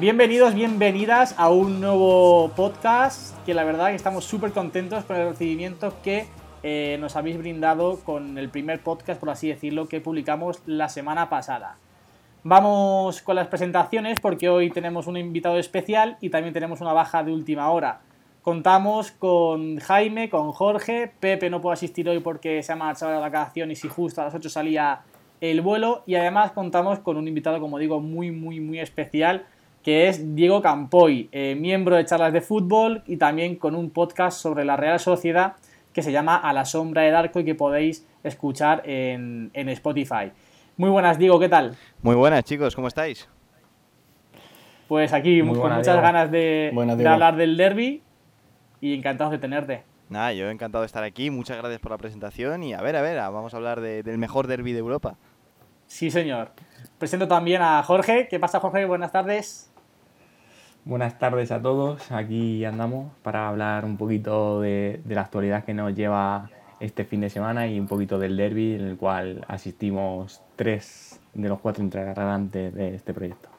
Bienvenidos, bienvenidas a un nuevo podcast que la verdad que estamos súper contentos con el recibimiento que eh, nos habéis brindado con el primer podcast, por así decirlo, que publicamos la semana pasada. Vamos con las presentaciones porque hoy tenemos un invitado especial y también tenemos una baja de última hora. Contamos con Jaime, con Jorge, Pepe no puede asistir hoy porque se ha marchado de vacaciones y justo a las 8 salía el vuelo y además contamos con un invitado, como digo, muy, muy, muy especial que es Diego Campoy, eh, miembro de Charlas de Fútbol y también con un podcast sobre la Real Sociedad que se llama A la Sombra del Arco y que podéis escuchar en, Spotify. Muy buenas, Diego, ¿qué tal? Muy buenas, chicos, ¿cómo estáis? Pues aquí con muchas ganas de, hablar del derby y encantados de tenerte. Nada, yo encantado de estar aquí, muchas gracias por la presentación y a ver, a ver, vamos a hablar del mejor derby de Europa. Sí, señor. Presento también a Jorge. ¿Qué pasa, Jorge? Buenas tardes. Buenas tardes a todos, aquí andamos para hablar un poquito de, la actualidad que nos lleva este fin de semana y un poquito del derby en el cual asistimos tres de los cuatro integrantes de este proyecto.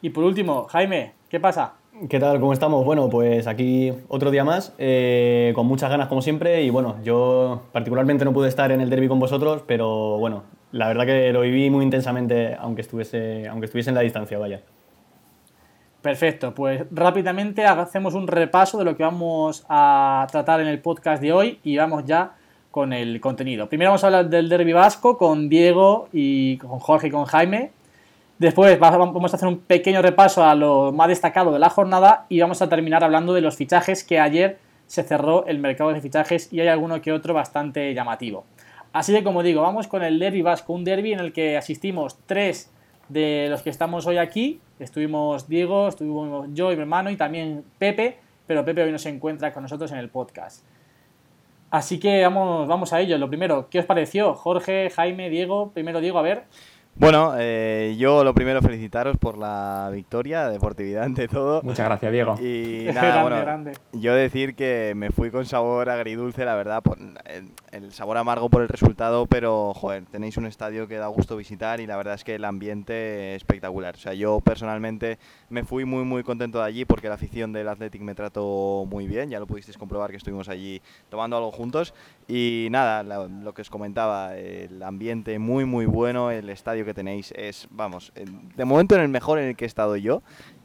Y por último, Jaime, ¿qué pasa? ¿Qué tal? ¿Cómo estamos? Bueno, pues aquí otro día más, eh, con muchas ganas como siempre y bueno, yo particularmente no pude estar en el derby con vosotros, pero bueno, la verdad que lo viví muy intensamente aunque estuviese, aunque estuviese en la distancia, vaya. Perfecto, pues rápidamente hacemos un repaso de lo que vamos a tratar en el podcast de hoy y vamos ya con el contenido. Primero vamos a hablar del derby vasco con Diego y con Jorge y con Jaime. Después vamos a hacer un pequeño repaso a lo más destacado de la jornada y vamos a terminar hablando de los fichajes que ayer se cerró el mercado de fichajes y hay alguno que otro bastante llamativo. Así que como digo, vamos con el derby vasco, un derby en el que asistimos tres de los que estamos hoy aquí. Estuvimos Diego, estuvimos yo y mi hermano y también Pepe, pero Pepe hoy no se encuentra con nosotros en el podcast. Así que vamos, vamos a ello. Lo primero, ¿qué os pareció? Jorge, Jaime, Diego. Primero Diego, a ver. Bueno, eh, yo lo primero felicitaros por la victoria, deportividad ante todo. Muchas gracias, Diego. Y nada, bueno, yo decir que me fui con sabor agridulce, la verdad, por el, sabor amargo por el resultado, pero joder, tenéis un estadio que da gusto visitar y la verdad es que el ambiente es espectacular. O sea, yo personalmente me fui muy muy contento de allí porque la afición del Athletic me trató muy bien, ya lo pudisteis comprobar que estuvimos allí tomando algo juntos y nada, lo que os comentaba, el ambiente muy muy bueno, el estadio que tenéis es, vamos, de momento en el mejor en el que he estado yo.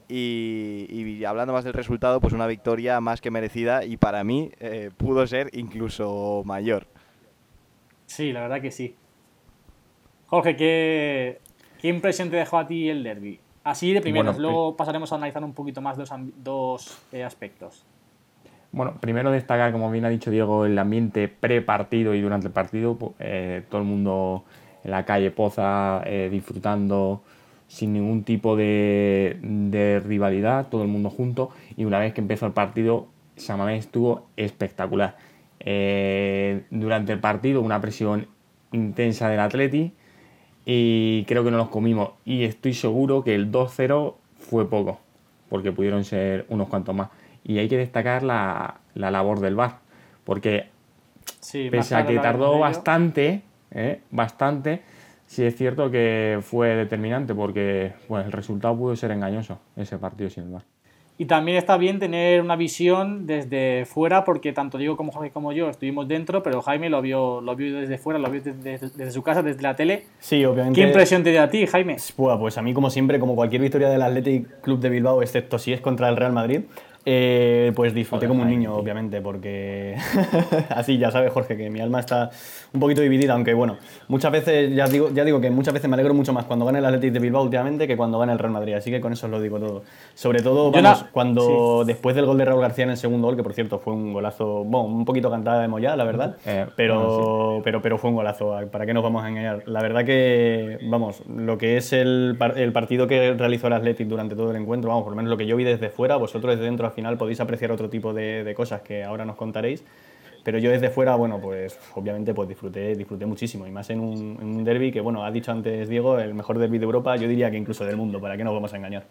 Y, hablando más del resultado, pues una victoria más que merecida y para mí eh, pudo ser incluso mayor. Sí, la verdad que sí. Jorge, ¿qué, qué impresión te dejó a ti el derby? Así de primero, luego pasaremos a analizar un poquito más dos, dos eh, aspectos. Bueno, primero destacar, como bien ha dicho Diego, el ambiente pre-partido y durante el partido. Eh, todo el mundo en la calle Poza, eh, disfrutando sin ningún tipo de, rivalidad, todo el mundo junto. Y una vez que empezó el partido, Samamés estuvo espectacular. Eh, durante el partido, una presión intensa del Atleti y creo que no los comimos. Y estoy seguro que el 2-0 fue poco, porque pudieron ser unos cuantos más. Y hay que destacar la, labor del VAR, porque pese a que tardó bastante, ¿eh? bastante, sí es cierto que fue determinante porque el resultado pudo ser engañoso ese partido sin el Y también está bien tener una visión desde fuera, porque tanto Diego como Jorge como yo estuvimos dentro, pero Jaime lo vio, lo vio desde fuera, lo vio desde, su casa, desde la tele. Sí, obviamente. ¿Qué impresión te dio a ti, Jaime? Pues, pues a mí, como siempre, como cualquier victoria del Athletic Club de Bilbao, excepto si es contra el Real Madrid, Eh, pues disfruté como un niño, obviamente, porque así ya sabes, Jorge, que mi alma está un poquito dividida, aunque bueno, muchas veces, ya digo, ya digo que muchas veces me alegro mucho más cuando gana el Athletic de Bilbao últimamente que cuando gana el Real Madrid, así que con eso os lo digo todo. Sobre todo, vamos, cuando después del gol de Raúl García en el segundo gol, que por cierto fue un golazo, bueno, un poquito cantada de Moya, la verdad, eh, pero, pero, pero fue un golazo, ¿para qué nos vamos a engañar? La verdad que, vamos, lo que es el, el partido que realizó el Athletic durante todo el encuentro, vamos, por lo menos lo que yo vi desde fuera, vosotros desde dentro final podéis apreciar otro tipo de, cosas que ahora nos contaréis. Pero yo desde fuera, bueno, pues obviamente pues disfruté, disfruté muchísimo. Y más en un, en derby que, bueno, ha dicho antes Diego, el mejor derby de Europa, yo diría que incluso del mundo, ¿para qué nos vamos a engañar?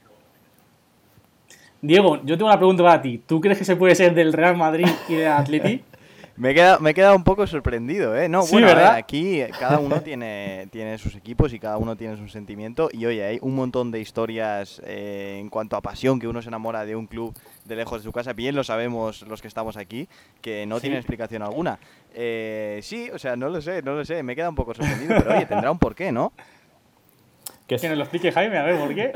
Diego, yo tengo una pregunta para ti. ¿Tú crees que se puede ser del Real Madrid y del Atleti? Me he, quedado, me he quedado un poco sorprendido, ¿eh? No, bueno, aquí cada uno tiene, tiene sus equipos y cada uno tiene su sentimiento. Y oye, hay un montón de historias eh, en cuanto a pasión, que uno se enamora de un club de lejos de su casa. Bien lo sabemos los que estamos aquí, que no tienen explicación alguna. Eh, sí, o sea, no lo sé, no lo sé. Me he quedado un poco sorprendido, pero oye, tendrá un porqué, ¿no? Que, nos lo explique Jaime, a ver, ¿por qué?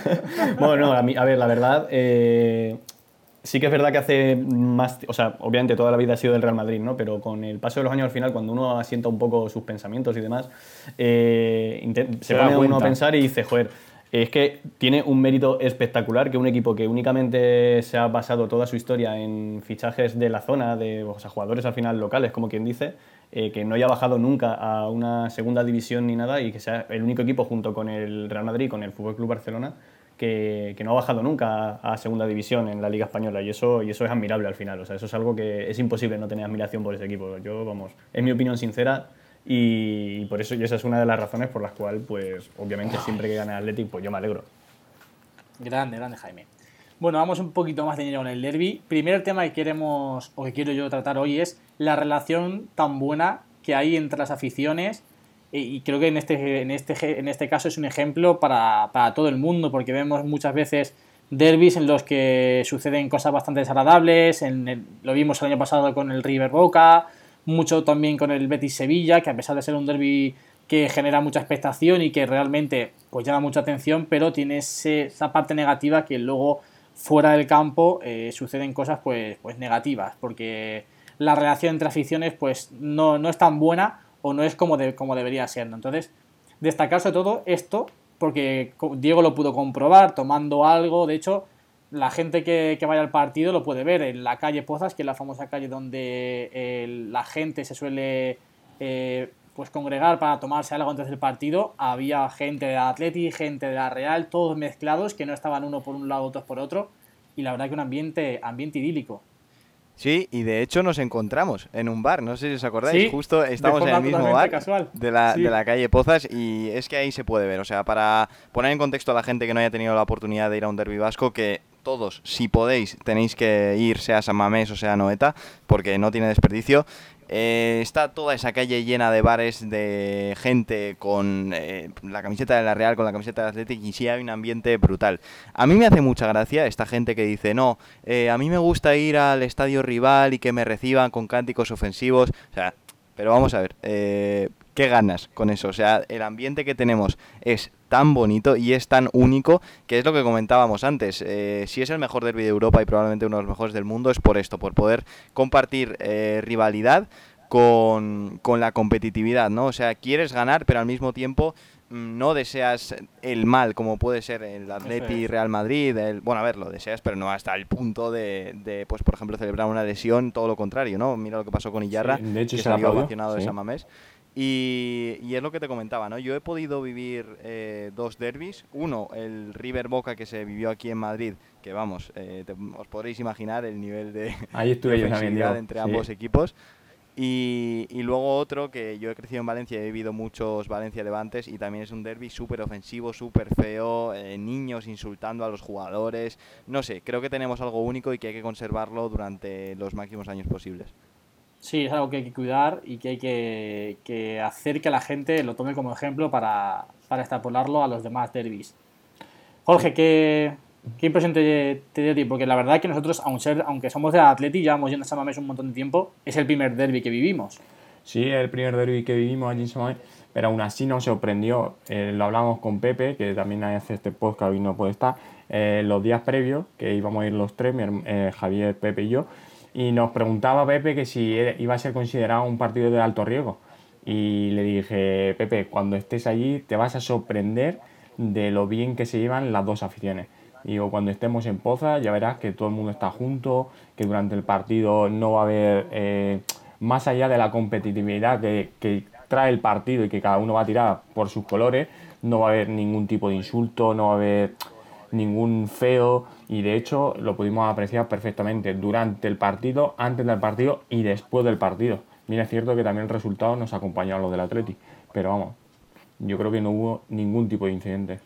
bueno, a, mí, a ver, la verdad, eh, sí que es verdad que hace más, o sea, obviamente toda la vida ha sido del Real Madrid, ¿no? Pero con el paso de los años al final, cuando uno asienta un poco sus pensamientos y demás, eh, se, pone uno a pensar y dice, joder, es que tiene un mérito espectacular que un equipo que únicamente se ha basado toda su historia en fichajes de la zona, de o sea, jugadores al final locales, como quien dice, eh, que no haya bajado nunca a una segunda división ni nada y que sea el único equipo junto con el Real Madrid, con el Fútbol Club Barcelona, que, no ha bajado nunca a, segunda división en la Liga Española y eso, y eso es admirable al final. O sea, eso es algo que es imposible no tener admiración por ese equipo. Yo, vamos, es mi opinión sincera y, por eso y esa es una de las razones por las cuales, pues, obviamente, siempre que gane el Athletic, pues yo me alegro. Grande, grande Jaime. Bueno, vamos un poquito más de lleno con el derby. Primer tema que queremos o que quiero yo tratar hoy es la relación tan buena que hay entre las aficiones y creo que en este, en este, en este caso es un ejemplo para, todo el mundo, porque vemos muchas veces derbis en los que suceden cosas bastante desagradables, en lo vimos el año pasado con el River Boca, mucho también con el Betis Sevilla, que a pesar de ser un derby que genera mucha expectación y que realmente pues llama mucha atención, pero tiene esa parte negativa que luego fuera del campo eh, suceden cosas pues, pues negativas, porque la relación entre aficiones pues no, no es tan buena o no es como, de, como debería ser. Entonces, destacar sobre todo esto, porque Diego lo pudo comprobar tomando algo, de hecho, la gente que, vaya al partido lo puede ver en la calle Pozas, que es la famosa calle donde la gente se suele eh, pues congregar para tomarse algo antes del partido. Había gente de Atleti, gente de la Real, todos mezclados, que no estaban uno por un lado, otros por otro. Y la verdad que un ambiente, ambiente idílico. Sí, y de hecho nos encontramos en un bar, no sé si os acordáis, justo estamos en el mismo bar de la, de la calle Pozas y es que ahí se puede ver, o sea, para poner en contexto a la gente que no haya tenido la oportunidad de ir a un derbi vasco, que todos, si podéis, tenéis que ir, sea San Mamés o sea Noeta, porque no tiene desperdicio. Eh, está toda esa calle llena de bares de gente con eh, la camiseta de la Real, con la camiseta de Athletic y sí hay un ambiente brutal. A mí me hace mucha gracia esta gente que dice, no, eh, a mí me gusta ir al estadio rival y que me reciban con cánticos ofensivos. O sea, pero vamos a ver, ¿qué ganas con eso? O sea, el ambiente que tenemos es tan bonito y es tan único que es lo que comentábamos antes. si es el mejor derby de Europa y probablemente uno de los mejores del mundo es por esto, por poder compartir rivalidad con, la competitividad, ¿no? O sea, quieres ganar, pero al mismo tiempo mm, no deseas el mal, como puede ser el Atleti Real Madrid. El, bueno, a ver, lo deseas, pero no hasta el punto de, pues, por ejemplo, celebrar una lesión, todo lo contrario, ¿no? Mira lo que pasó con Iyarra, de hecho, que se salió de San Mamés. Y, y, es lo que te comentaba, ¿no? Yo he podido vivir eh, dos derbis. Uno, el River Boca que se vivió aquí en Madrid, que vamos, eh, os podréis imaginar el nivel de, Ahí estuve yo también, entre ambos equipos. Y, luego otro que yo he crecido en Valencia, he vivido muchos Valencia Levantes y también es un derby súper ofensivo, súper feo, eh, niños insultando a los jugadores. No sé, creo que tenemos algo único y que hay que conservarlo durante los máximos años posibles. Sí, es algo que hay que cuidar y que hay que, hacer que la gente lo tome como ejemplo para, para extrapolarlo a los demás derbis. Jorge, ¿qué, ¿Qué impresión te, dio a ti? Porque la verdad es que nosotros, aunque somos de Atleti, llevamos yendo a San Mamés un montón de tiempo, es el primer derby que vivimos. Sí, el primer derby que vivimos allí en San Mamés, pero aún así nos sorprendió. Eh, lo hablamos con Pepe, que también hace este podcast y no puede estar. eh, los días previos, que íbamos a ir los tres, eh, Javier, Pepe y yo, y nos preguntaba Pepe que si iba a ser considerado un partido de alto riesgo. Y le dije, Pepe, cuando estés allí te vas a sorprender de lo bien que se llevan las dos aficiones. Digo, cuando estemos en Poza ya verás que todo el mundo está junto, que durante el partido no va a haber, eh, más allá de la competitividad que, que, trae el partido y que cada uno va a tirar por sus colores, no va a haber ningún tipo de insulto, no va a haber ningún feo y de hecho lo pudimos apreciar perfectamente durante el partido, antes del partido y después del partido. Bien es cierto que también el resultado nos acompañó a los del Atleti, pero vamos, yo creo que no hubo ningún tipo de incidente.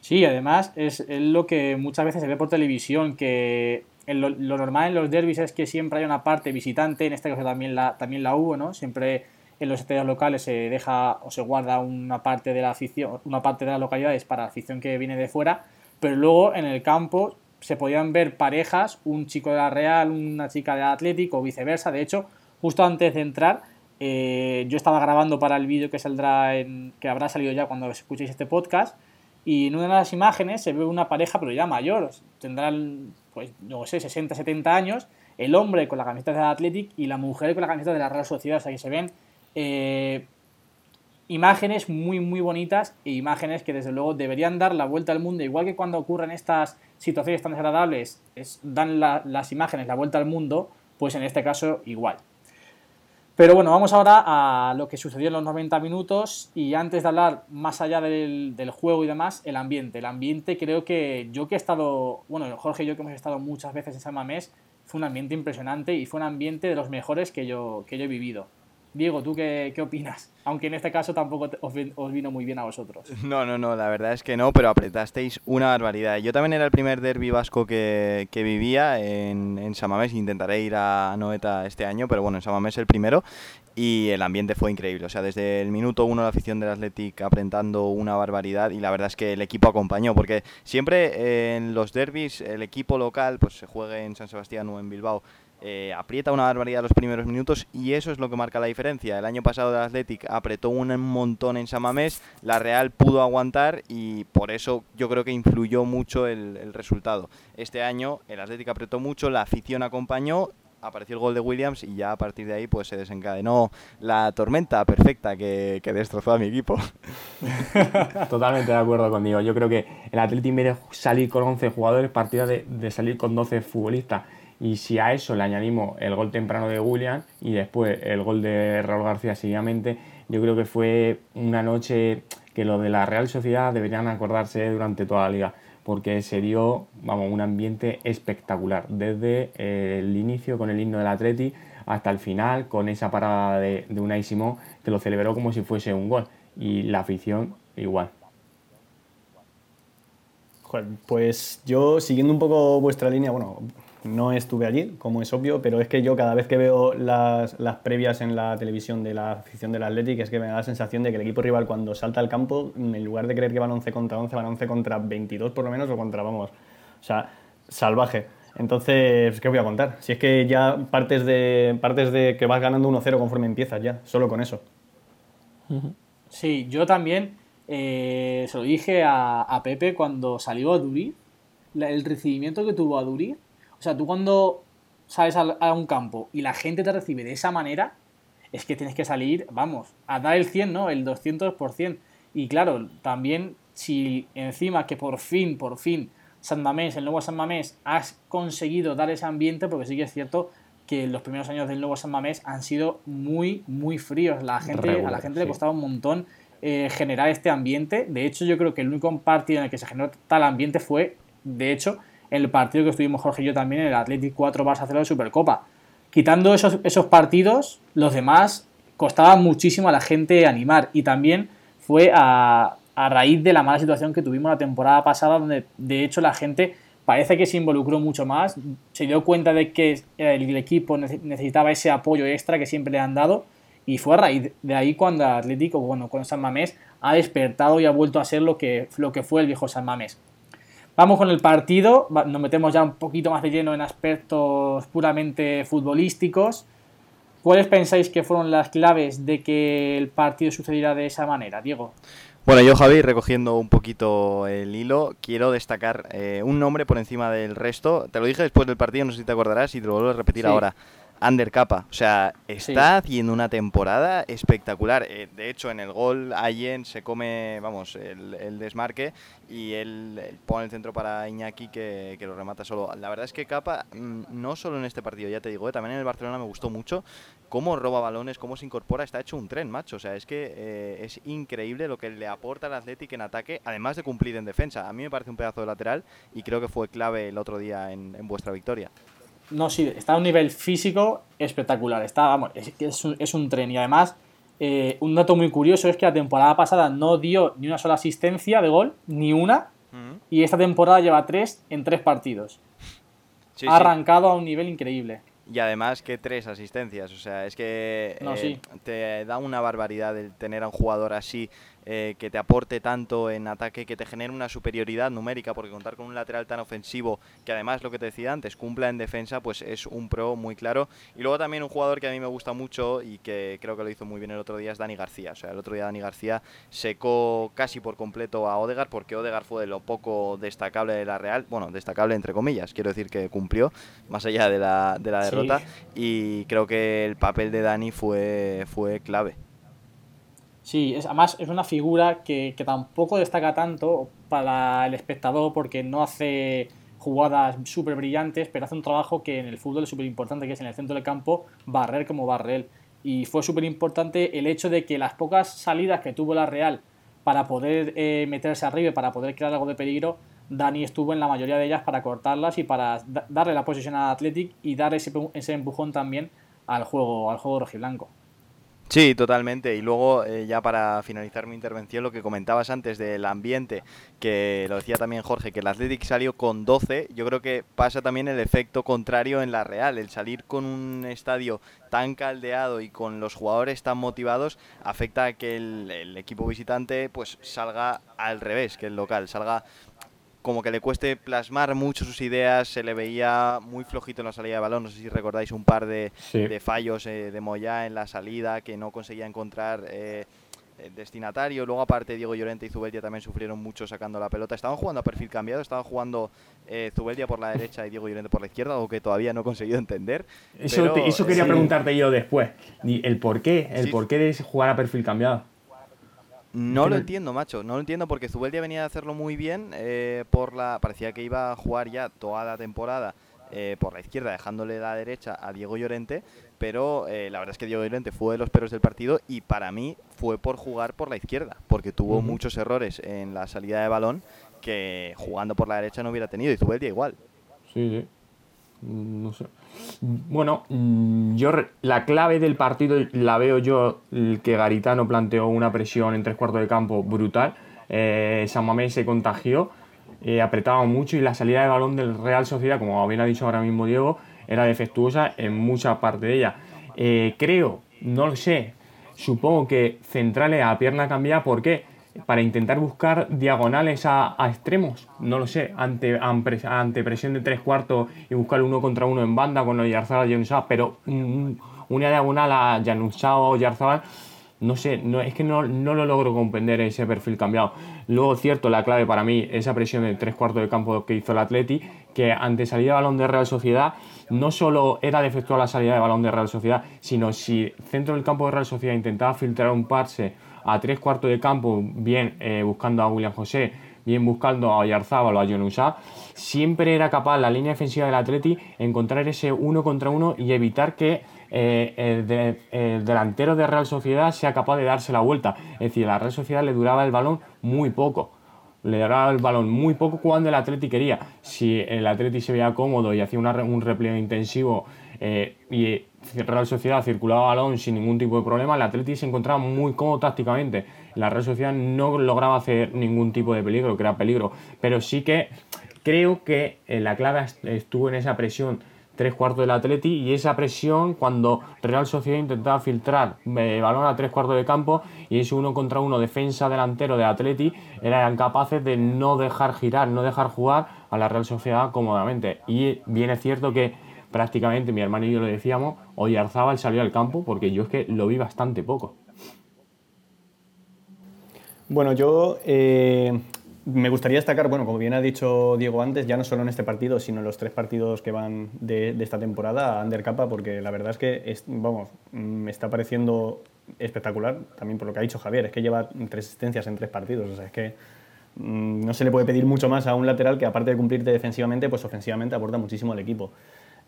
Sí, además es, lo que muchas veces se ve por televisión, que lo, normal en los derbis es que siempre hay una parte visitante, en este caso también la, también la hubo, ¿no? Siempre en los estadios locales se deja o se guarda una parte de la afición, una parte de las localidades para la afición que viene de fuera, pero luego en el campo se podían ver parejas, un chico de la Real, una chica de Atlético o viceversa. De hecho, justo antes de entrar, eh, yo estaba grabando para el vídeo que saldrá en, que habrá salido ya cuando escuchéis este podcast. Y en una de las imágenes se ve una pareja, pero ya mayor, tendrán, pues, no sé, 60, 70 años, el hombre con la camiseta de Athletic y la mujer con la camiseta de la Real Sociedad. O sea que se ven eh, imágenes muy, muy bonitas e imágenes que desde luego deberían dar la vuelta al mundo, igual que cuando ocurren estas situaciones tan desagradables, es, dan las imágenes la vuelta al mundo, pues en este caso igual. Pero bueno, vamos ahora a lo que sucedió en los 90 minutos y antes de hablar más allá del, del, juego y demás, el ambiente. El ambiente creo que yo que he estado, bueno, Jorge y yo que hemos estado muchas veces en San Mamés, fue un ambiente impresionante y fue un ambiente de los mejores que yo, que yo he vivido. Diego, ¿tú qué, opinas? Aunque en este caso tampoco os, vino muy bien a vosotros. No, no, no, la verdad es que no, pero apretasteis una barbaridad. Yo también era el primer derby vasco que, vivía en, en Samamés. Intentaré ir a Noeta este año, pero bueno, en Samamés el primero. Y el ambiente fue increíble. O sea, desde el minuto uno la afición del Athletic apretando una barbaridad y la verdad es que el equipo acompañó. Porque siempre en los derbis el equipo local, pues se juegue en San Sebastián o en Bilbao, eh, aprieta una barbaridad los primeros minutos y eso es lo que marca la diferencia. El año pasado el Athletic apretó un montón en Samamés, la Real pudo aguantar y por eso yo creo que influyó mucho el, resultado. Este año el Athletic apretó mucho, la afición acompañó apareció el gol de Williams y ya a partir de ahí pues se desencadenó la tormenta perfecta que, destrozó a mi equipo. Totalmente de acuerdo conmigo. Yo creo que el Athletic merece salir con 11 jugadores, partida de salir con 12 futbolistas. Y si a eso le añadimos el gol temprano de William y después el gol de Raúl García seguidamente, yo creo que fue una noche que los de la Real Sociedad deberían acordarse durante toda la liga, porque se dio vamos, un ambiente espectacular, desde el inicio con el himno del Atleti hasta el final con esa parada de, de Unai Simón que lo celebró como si fuese un gol y la afición igual. Pues yo, siguiendo un poco vuestra línea, bueno, no estuve allí, como es obvio, pero es que yo cada vez que veo las, las previas en la televisión de la afición del Athletic es que me da la sensación de que el equipo rival cuando salta al campo, en lugar de creer que van 11 contra 11, van 11 contra 22 por lo menos o contra, vamos, o sea, salvaje. Entonces, ¿qué voy a contar? Si es que ya partes de, partes de que vas ganando 1-0 conforme empiezas ya, solo con eso. Sí, yo también eh, se lo dije a, a, Pepe cuando salió a Durí, el recibimiento que tuvo a Durí o sea, tú cuando sales a, un campo y la gente te recibe de esa manera, es que tienes que salir, vamos, a dar el 100, ¿no? El 200%. Y claro, también si encima que por fin, por fin, San Mamés, el nuevo San Mamés, has conseguido dar ese ambiente, porque sí que es cierto que los primeros años del nuevo San Mamés han sido muy, muy fríos. La gente, a la gente le costaba un montón eh, generar este ambiente. De hecho, yo creo que el único partido en el que se generó tal ambiente fue, de hecho, el partido que estuvimos Jorge y yo también el Athletic 4 Barça 0 de Supercopa. Quitando esos, esos partidos, los demás costaba muchísimo a la gente animar y también fue a, raíz de la mala situación que tuvimos la temporada pasada donde de hecho la gente parece que se involucró mucho más, se dio cuenta de que el equipo necesitaba ese apoyo extra que siempre le han dado y fue a raíz de ahí cuando Atlético, bueno, con San Mamés ha despertado y ha vuelto a ser lo que, lo que fue el viejo San Mamés. Vamos con el partido, nos metemos ya un poquito más de lleno en aspectos puramente futbolísticos. ¿Cuáles pensáis que fueron las claves de que el partido sucediera de esa manera, Diego? Bueno, yo Javi, recogiendo un poquito el hilo, quiero destacar eh, un nombre por encima del resto. Te lo dije después del partido, no sé si te acordarás y te lo vuelvo a repetir ahora. Ander Capa. O sea, está haciendo una temporada espectacular. Eh, de hecho, en el gol, Allen se come, vamos, el, desmarque y él, pone el centro para Iñaki que, lo remata solo. La verdad es que Capa, mm, no solo en este partido, ya te digo, eh, también en el Barcelona me gustó mucho cómo roba balones, cómo se incorpora. Está hecho un tren, macho. O sea, es que eh, es increíble lo que le aporta al Athletic en ataque, además de cumplir en defensa. A mí me parece un pedazo de lateral y creo que fue clave el otro día en vuestra victoria. No, sí, está a un nivel físico espectacular. Está, vamos, es, un, es un tren. Y además, eh, un dato muy curioso es que la temporada pasada no dio ni una sola asistencia de gol, ni una. Y esta temporada lleva tres en tres partidos. ha arrancado a un nivel increíble. Y además que tres asistencias, o sea, es que eh, te da una barbaridad el tener a un jugador así eh, que te aporte tanto en ataque, que te genere una superioridad numérica, porque contar con un lateral tan ofensivo, que además lo que te decía antes, cumpla en defensa, pues es un pro muy claro. Y luego también un jugador que a mí me gusta mucho y que creo que lo hizo muy bien el otro día es Dani García. O sea, el otro día Dani García secó casi por completo a Odegar, porque Odegar fue de lo poco destacable de la Real, bueno, destacable entre comillas, quiero decir que cumplió, más allá de la, de la derrota, y creo que el papel de Dani fue, fue clave. Sí, es, además es una figura que, tampoco destaca tanto para el espectador porque no hace jugadas súper brillantes, pero hace un trabajo que en el fútbol es súper importante, que es en el centro del campo barrer como barrer. Y fue súper importante el hecho de que las pocas salidas que tuvo la Real para poder eh, meterse arriba para poder crear algo de peligro, Dani estuvo en la mayoría de ellas para cortarlas y para darle la posición al Athletic y dar ese, ese empujón también al juego, al juego rojiblanco. Sí, totalmente. Y luego, eh, ya para finalizar mi intervención, lo que comentabas antes del ambiente, que lo decía también Jorge, que el Athletic salió con 12, yo creo que pasa también el efecto contrario en la Real. El salir con un estadio tan caldeado y con los jugadores tan motivados afecta a que el, el equipo visitante pues salga al revés que el local, salga como que le cueste plasmar mucho sus ideas, se le veía muy flojito en la salida de balón, no sé si recordáis un par de, fallos eh, de Moyá en la salida que no conseguía encontrar eh, el destinatario, luego aparte Diego Llorente y Zubeldia también sufrieron mucho sacando la pelota, estaban jugando a perfil cambiado, estaban jugando eh, Zubeldia por la derecha y Diego Llorente por la izquierda, algo que todavía no he conseguido entender. Eso, eso quería preguntarte yo después, el por qué, el por qué de jugar a perfil cambiado. No lo entiendo, macho. No lo entiendo porque Zubeldia venía de hacerlo muy bien. Eh, por la Parecía que iba a jugar ya toda la temporada eh, por la izquierda, dejándole la derecha a Diego Llorente. Pero eh, la verdad es que Diego Llorente fue de los perros del partido y para mí fue por jugar por la izquierda. Porque tuvo muchos errores en la salida de balón que jugando por la derecha no hubiera tenido. Y Zubeldia igual. Sí, sí. Mm, no sé. Bueno, mm, yo la clave del partido la veo yo que Garitano planteó una presión en tres cuartos de campo brutal. Eh, San Mamés se contagió, eh, apretaba mucho y la salida de balón del Real Sociedad, como bien ha dicho ahora mismo Diego, era defectuosa en mucha parte de ella. Eh, creo, no lo sé, supongo que centrales a pierna cambiada, ¿por qué? Para intentar buscar diagonales a, extremos, no lo sé, ante, ante presión de tres cuartos y buscar uno contra uno en banda con Yarzabal y Januzaj, pero una diagonal a Januzaj o Yarzabal, no sé, no, es que no, no, lo logro comprender ese perfil cambiado. Luego, cierto, la clave para mí, esa presión de tres cuartos de campo que hizo el Atleti, que ante salida de balón de Real Sociedad, no solo era defectuosa la salida de balón de Real Sociedad, sino si centro del campo de Real Sociedad intentaba filtrar un parse a tres cuartos de campo, bien eh, buscando a William José, bien buscando a Oyarzábal o a Yonusa, siempre era capaz la línea defensiva del Atleti encontrar ese uno contra uno y evitar que eh, el, delantero de Real Sociedad sea capaz de darse la vuelta. Es decir, a la Real Sociedad le duraba el balón muy poco. Le duraba el balón muy poco cuando el Atleti quería. Si el Atleti se veía cómodo y hacía un repliegue intensivo eh, y Real Sociedad circulaba balón sin ningún tipo de problema, el Atleti se encontraba muy cómodo tácticamente. La Real Sociedad no lograba hacer ningún tipo de peligro, que era peligro, pero sí que creo que eh, la clave estuvo en esa presión tres cuartos del Atleti y esa presión cuando Real Sociedad intentaba filtrar eh, balón a tres cuartos de campo y ese uno contra uno defensa delantero de Atleti eran capaces de no dejar girar, no dejar jugar a la Real Sociedad cómodamente. Y bien es cierto que prácticamente mi hermano y yo lo decíamos, hoy Arzábal salió al campo porque yo es que lo vi bastante poco. Bueno, yo eh, me gustaría destacar, bueno, como bien ha dicho Diego antes, ya no solo en este partido, sino en los tres partidos que van de, esta temporada a Ander porque la verdad es que, vamos, me está pareciendo espectacular, también por lo que ha dicho Javier, es que lleva tres asistencias en tres partidos, o sea, es que mm, no se le puede pedir mucho más a un lateral que aparte de cumplirte defensivamente, pues ofensivamente aporta muchísimo al equipo.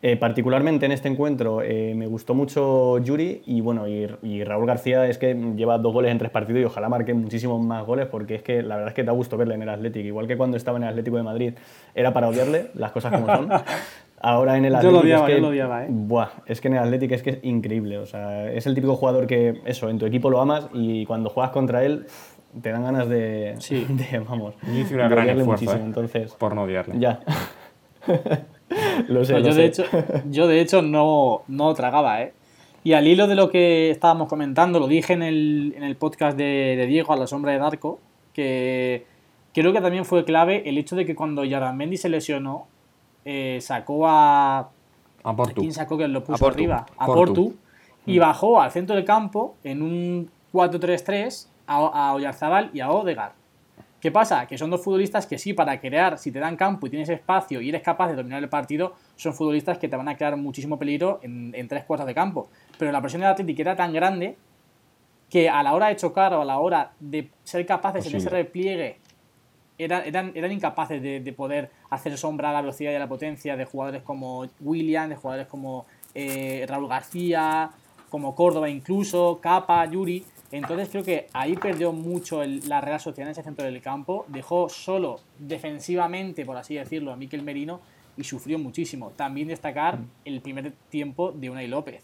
Eh, particularmente en este encuentro eh, me gustó mucho Yuri y bueno, y, Raúl García es que lleva dos goles en tres partidos y ojalá marque muchísimos más goles porque es que la verdad es que da gusto verle en el Atlético, igual que cuando estaba en el Atlético de Madrid era para odiarle, las cosas como son. Ahora en el Atlético. es que, yo lo odiaba, ¿eh? Buah, es que en el Atlético es que es increíble. O sea, es el típico jugador que, eso, en tu equipo lo amas y cuando juegas contra él te dan ganas de. Sí. De, vamos. hice una gran esfuerzo, muchísimo, entonces. Por no odiarle. Ya. lo sé, yo, De hecho, yo de hecho no, no tragaba, ¿eh? Y al hilo de lo que estábamos comentando, lo dije en el, en el podcast de, de, Diego, a la sombra de Darko, que creo que también fue clave el hecho de que cuando Yaramendi se lesionó, eh, sacó a. A Portu. ¿Quién sacó que lo puso arriba? A Portu. y mm. bajó al centro del campo en un 4-3-3 a, a Oyarzabal y a Odegar. ¿Qué pasa? Que son dos futbolistas que sí, para crear, si te dan campo y tienes espacio y eres capaz de dominar el partido, son futbolistas que te van a crear muchísimo peligro en, tres cuartos de campo. Pero la presión del Atlético era tan grande que a la hora de chocar o a la hora de ser capaces en ese repliegue eran, eran, incapaces de, poder hacer sombra a la velocidad y a la potencia de jugadores como William, de jugadores como eh, Raúl García, como Córdoba incluso, Capa, Yuri. Entonces creo que ahí perdió mucho la Real Sociedad en ese centro del campo, dejó solo defensivamente, por así decirlo, a Miquel Merino y sufrió muchísimo. También destacar el primer tiempo de Unai López.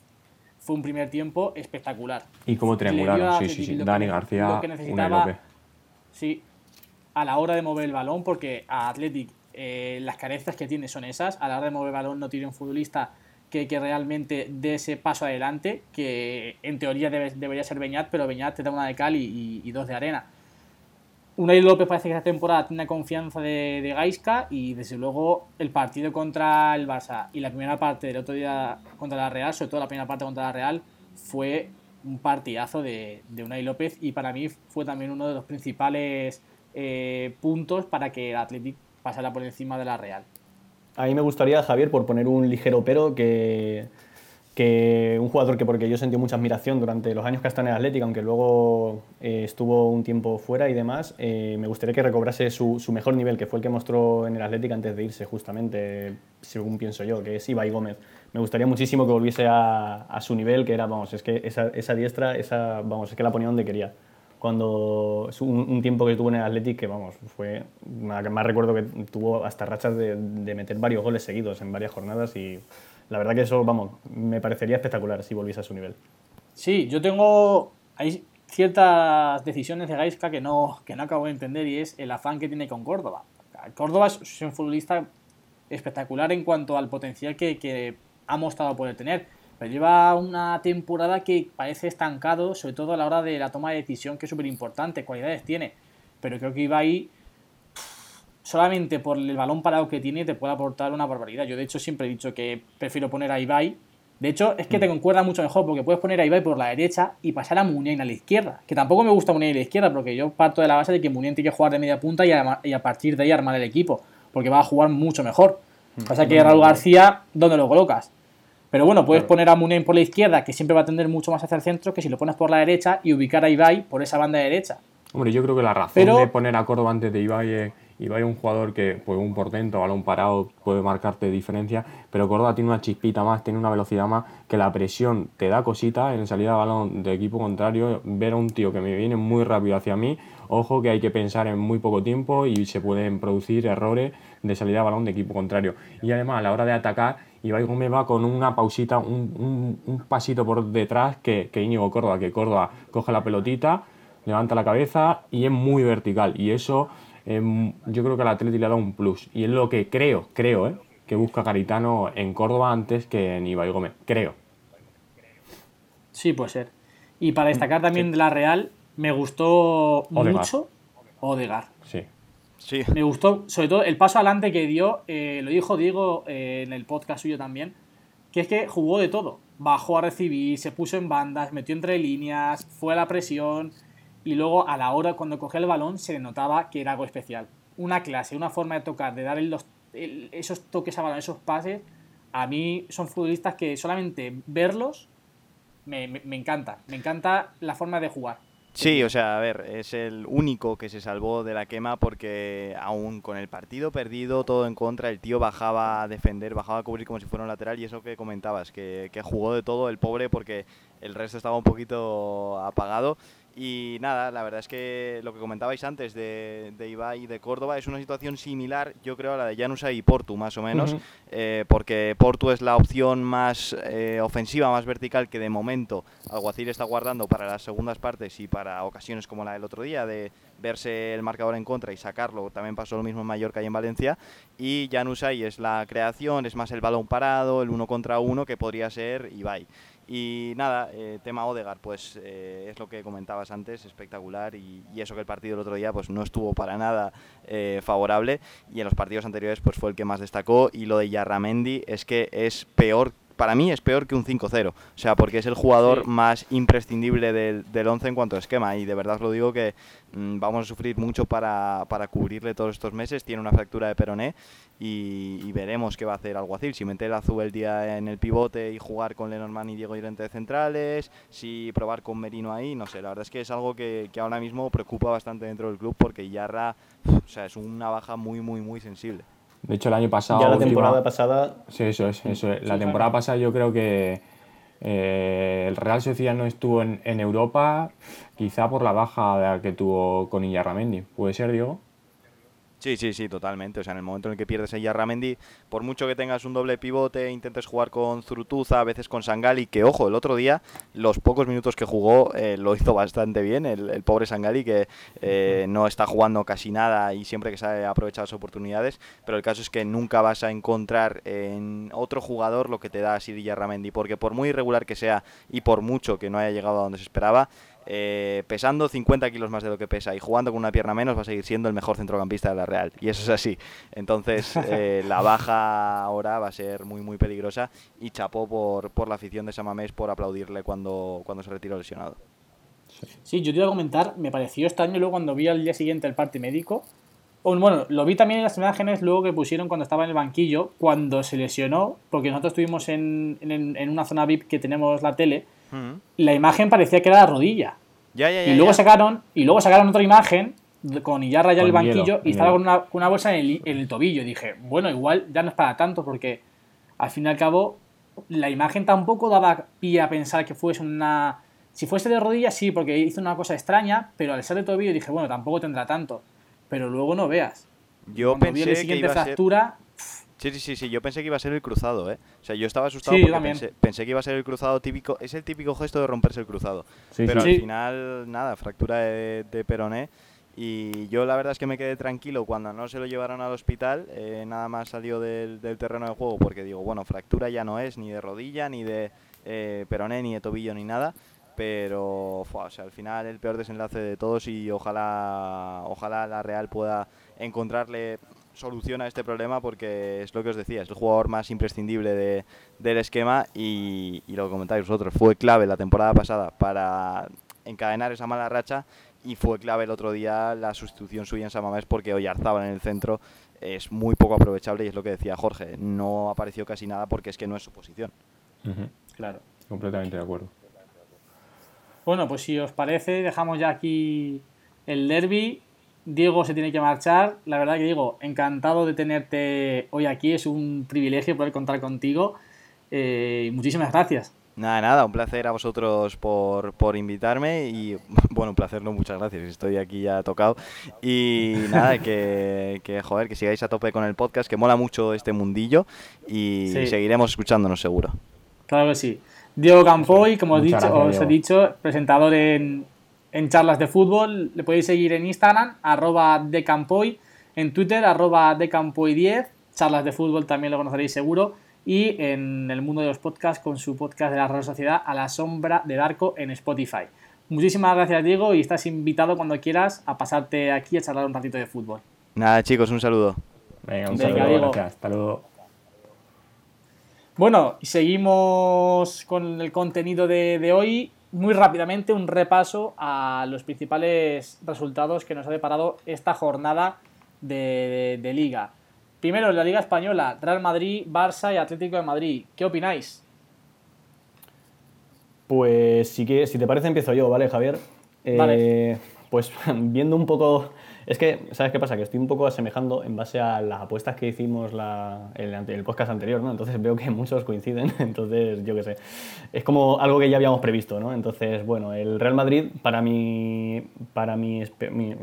Fue un primer tiempo espectacular. Y como triangularon, sí, sí, sí. Dani García, Unai López. Sí, a la hora de mover el balón, porque a Athletic eh, las carencias que tiene son esas. A la hora de mover el balón no tiene un futbolista que, que realmente dé ese paso adelante, que en teoría debería ser Beñat, pero Beñat te da una de cal y, dos de arena. Unai López parece que esta temporada tiene confianza de, de Gaisca y desde luego el partido contra el Barça y la primera parte del otro día contra la Real, sobre todo la primera parte contra la Real, fue un partidazo de, de Unai López y para mí fue también uno de los principales eh, puntos para que el Athletic pasara por encima de la Real. A mí me gustaría, Javier, por poner un ligero pero, que, que un jugador que porque yo sentí mucha admiración durante los años que estado en el Atlético, aunque luego eh, estuvo un tiempo fuera y demás, eh, me gustaría que recobrase su, mejor nivel, que fue el que mostró en el Atlético antes de irse, justamente, según pienso yo, que es Ibai Gómez. Me gustaría muchísimo que volviese a, a su nivel, que era, vamos, es que esa, esa diestra, esa, vamos, es que la ponía donde quería cuando un, un, tiempo que tuvo en el Athletic que vamos fue más recuerdo que tuvo hasta rachas de, de, meter varios goles seguidos en varias jornadas y la verdad que eso vamos me parecería espectacular si volviese a su nivel. Sí yo tengo hay ciertas decisiones de Gaisca que no que no acabo de entender y es el afán que tiene con Córdoba. Córdoba es un futbolista espectacular en cuanto al potencial que, que ha mostrado poder tener pero lleva una temporada que parece estancado, sobre todo a la hora de la toma de decisión, que es súper importante, cualidades tiene. Pero creo que Ibai, solamente por el balón parado que tiene, te puede aportar una barbaridad. Yo, de hecho, siempre he dicho que prefiero poner a Ibai. De hecho, es que te mm. concuerda mucho mejor, porque puedes poner a Ibai por la derecha y pasar a Munien a la izquierda. Que tampoco me gusta Munien a la izquierda, porque yo parto de la base de que Munien tiene que jugar de media punta y a, partir de ahí armar el equipo, porque va a jugar mucho mejor. Mm. Pasa que Raúl García, ¿dónde lo colocas? Pero bueno, puedes poner a Munien por la izquierda, que siempre va a tender mucho más hacia el centro, que si lo pones por la derecha y ubicar a Ibai por esa banda derecha. Hombre, yo creo que la razón de poner a Córdoba antes de Ibai es Ibai es un jugador que, pues un portento, balón parado, puede marcarte diferencia, pero Córdoba tiene una chispita más, tiene una velocidad más, que la presión te da cosita en salida de balón de equipo contrario, ver a un tío que me viene muy rápido hacia mí, ojo que hay que pensar en muy poco tiempo y se pueden producir errores de salida de balón de equipo contrario. Y además a la hora de atacar, Ibai Gómez va con una pausita, un, un, pasito por detrás que, que Íñigo Córdoba, que Córdoba coge la pelotita, levanta la cabeza y es muy vertical. Y eso Em, yo creo que al Atleti le ha dado un plus. Y es lo que creo, creo, ¿eh? que busca Caritano en Córdoba antes que en Ibai Gómez. Creo. Sí, puede ser. Y para destacar también de la Real, me gustó mucho Odegar. Sí. Me gustó, sobre todo, el paso adelante que dio, eh, lo dijo Diego eh, en el podcast suyo también, que es que jugó de todo. Bajó a recibir, se puso en bandas, metió entre líneas, fue a la presión, y luego a la hora cuando cogía el balón se le notaba que era algo especial. Una clase, una forma de tocar, de dar esos toques a balón, esos pases, a mí son futbolistas que solamente verlos me encanta. Me encanta la forma de jugar. Sí, o sea, a ver, es el único que se salvó de la quema porque aún con el partido perdido, todo en contra, el tío bajaba a defender, bajaba a cubrir como si fuera un lateral y eso que comentabas, que, que jugó de todo el pobre porque el resto estaba un poquito apagado y nada, la verdad es que lo que comentabais antes de, de Ibai y de Córdoba es una situación similar, yo creo, a la de Janusa y Portu, más o menos, eh, porque Portu es la opción más eh, ofensiva, más vertical que de momento Alguacil está guardando para las segundas partes y para ocasiones como la del otro día, de verse el marcador en contra y sacarlo. También pasó lo mismo en Mallorca y en Valencia. Y Janusay es la creación, es más el balón parado, el uno contra uno que podría ser Ibai. Y nada, eh, tema Odegar, pues eh, es lo que comentabas antes, espectacular. Y, eso que el partido del otro día pues no estuvo para nada eh, favorable. Y en los partidos anteriores pues fue el que más destacó. Y lo de Yarramendi es que es peor para mí es peor que un 5-0. O sea, porque es el jugador más imprescindible del, del 11 en cuanto a esquema. Y de verdad os lo digo que mm, vamos a sufrir mucho para, para, cubrirle todos estos meses. Tiene una fractura de peroné y, veremos qué va a hacer Alguacil. Si meter a el día en el pivote y jugar con Lenormand y Diego Llorente de centrales, si probar con Merino ahí, no sé. La verdad es que es algo que, que ahora mismo preocupa bastante dentro del club porque Yarra o sea, es una baja muy, muy, muy sensible. De hecho, el año pasado. Ya la temporada pasada. Sí, eso es. Eso La temporada pasada yo creo que eh, el Real Sociedad no estuvo en, en, Europa, quizá por la baja que tuvo con Illarramendi. ¿Puede ser, Diego? Sí, sí, sí, totalmente. O sea, en el momento en el que pierdes a Yarramendi, por mucho que tengas un doble pivote, intentes jugar con Zurutuza, a veces con Sangali, que ojo, el otro día, los pocos minutos que jugó, eh, lo hizo bastante bien, el, pobre Sangali, que eh, no está jugando casi nada y siempre que sabe aprovechar las oportunidades, pero el caso es que nunca vas a encontrar en otro jugador lo que te da Siri Yarramendi, porque por muy irregular que sea y por mucho que no haya llegado a donde se esperaba, eh, pesando 50 kilos más de lo que pesa y jugando con una pierna menos, va a seguir siendo el mejor centrocampista de la Real. Y eso es así. Entonces, eh, la baja ahora va a ser muy, muy peligrosa. Y chapó por, por la afición de Samamés por aplaudirle cuando, cuando se retiró lesionado. Sí, yo te iba a comentar, me pareció extraño luego cuando vi al día siguiente el parte médico. Bueno, lo vi también en las imágenes luego que pusieron cuando estaba en el banquillo, cuando se lesionó, porque nosotros estuvimos en, en, en una zona VIP que tenemos la tele la imagen parecía que era la rodilla. y luego sacaron y luego sacaron otra imagen con Iyarra ya en el banquillo y estaba con una, bolsa en el, tobillo. Y dije, bueno, igual ya no es para tanto porque al fin y al cabo la imagen tampoco daba pie a pensar que fuese una... Si fuese de rodilla, sí, porque hizo una cosa extraña, pero al ser de tobillo dije, bueno, tampoco tendrá tanto. Pero luego no veas. Yo pensé que siguiente fractura, Sí, sí, sí, sí, yo pensé que iba a ser el cruzado, ¿eh? O sea, yo estaba asustado porque pensé, que iba a ser el cruzado típico. Es el típico gesto de romperse el cruzado. pero al final, nada, fractura de, peroné. Y yo la verdad es que me quedé tranquilo cuando no se lo llevaron al hospital. Eh, nada más salió del, terreno de juego porque digo, bueno, fractura ya no es ni de rodilla, ni de eh, peroné, ni de tobillo, ni nada pero o sea, al final el peor desenlace de todos y ojalá ojalá la Real pueda encontrarle soluciona este problema porque es lo que os decía, es el jugador más imprescindible de, del esquema y, lo que comentáis vosotros, fue clave la temporada pasada para encadenar esa mala racha y fue clave el otro día la sustitución suya en Samamés porque Oyarzábal en el centro es muy poco aprovechable y es lo que decía Jorge, no apareció casi nada porque es que no es su posición. Claro, completamente de acuerdo. Bueno, pues si os parece, dejamos ya aquí el derby Diego se tiene que marchar. La verdad que digo, encantado de tenerte hoy aquí. Es un privilegio poder contar contigo. Eh, muchísimas gracias. Nada, nada, un placer a vosotros por, por, invitarme y, bueno, un placer, no, muchas gracias, estoy aquí ya tocado. Y nada, que, que joder, que sigáis a tope con el podcast, que mola mucho este mundillo y seguiremos escuchándonos seguro. Claro que sí. Diego Campoy, como os, dicho, os he dicho, presentador en, en charlas de fútbol. Le podéis seguir en Instagram, arroba decampoy, en Twitter, arroba decampoy10. Charlas de fútbol también lo conoceréis seguro. Y en el mundo de los podcasts con su podcast de la Real Sociedad a la sombra del arco en Spotify. Muchísimas gracias Diego y estás invitado cuando quieras a pasarte aquí a charlar un ratito de fútbol. Nada chicos, un saludo. Venga, un saludo, Hasta luego. Bueno, y seguimos con el contenido de, de hoy muy rápidamente un repaso a los principales resultados que nos ha deparado esta jornada de, de liga. Primero, en la Liga Española, Real Madrid, Barça y Atlético de Madrid. ¿Qué opináis? Pues si, que, si te parece empiezo yo, ¿vale, Javier? Vale. Eh, pues viendo un poco... Es que, ¿sabes qué pasa? Que estoy un poco asemejando en base a las apuestas que hicimos la, el, el podcast anterior, ¿no? Entonces veo que muchos coinciden, entonces yo qué sé. Es como algo que ya habíamos previsto, ¿no? Entonces, bueno, el Real Madrid, para mi, para mi,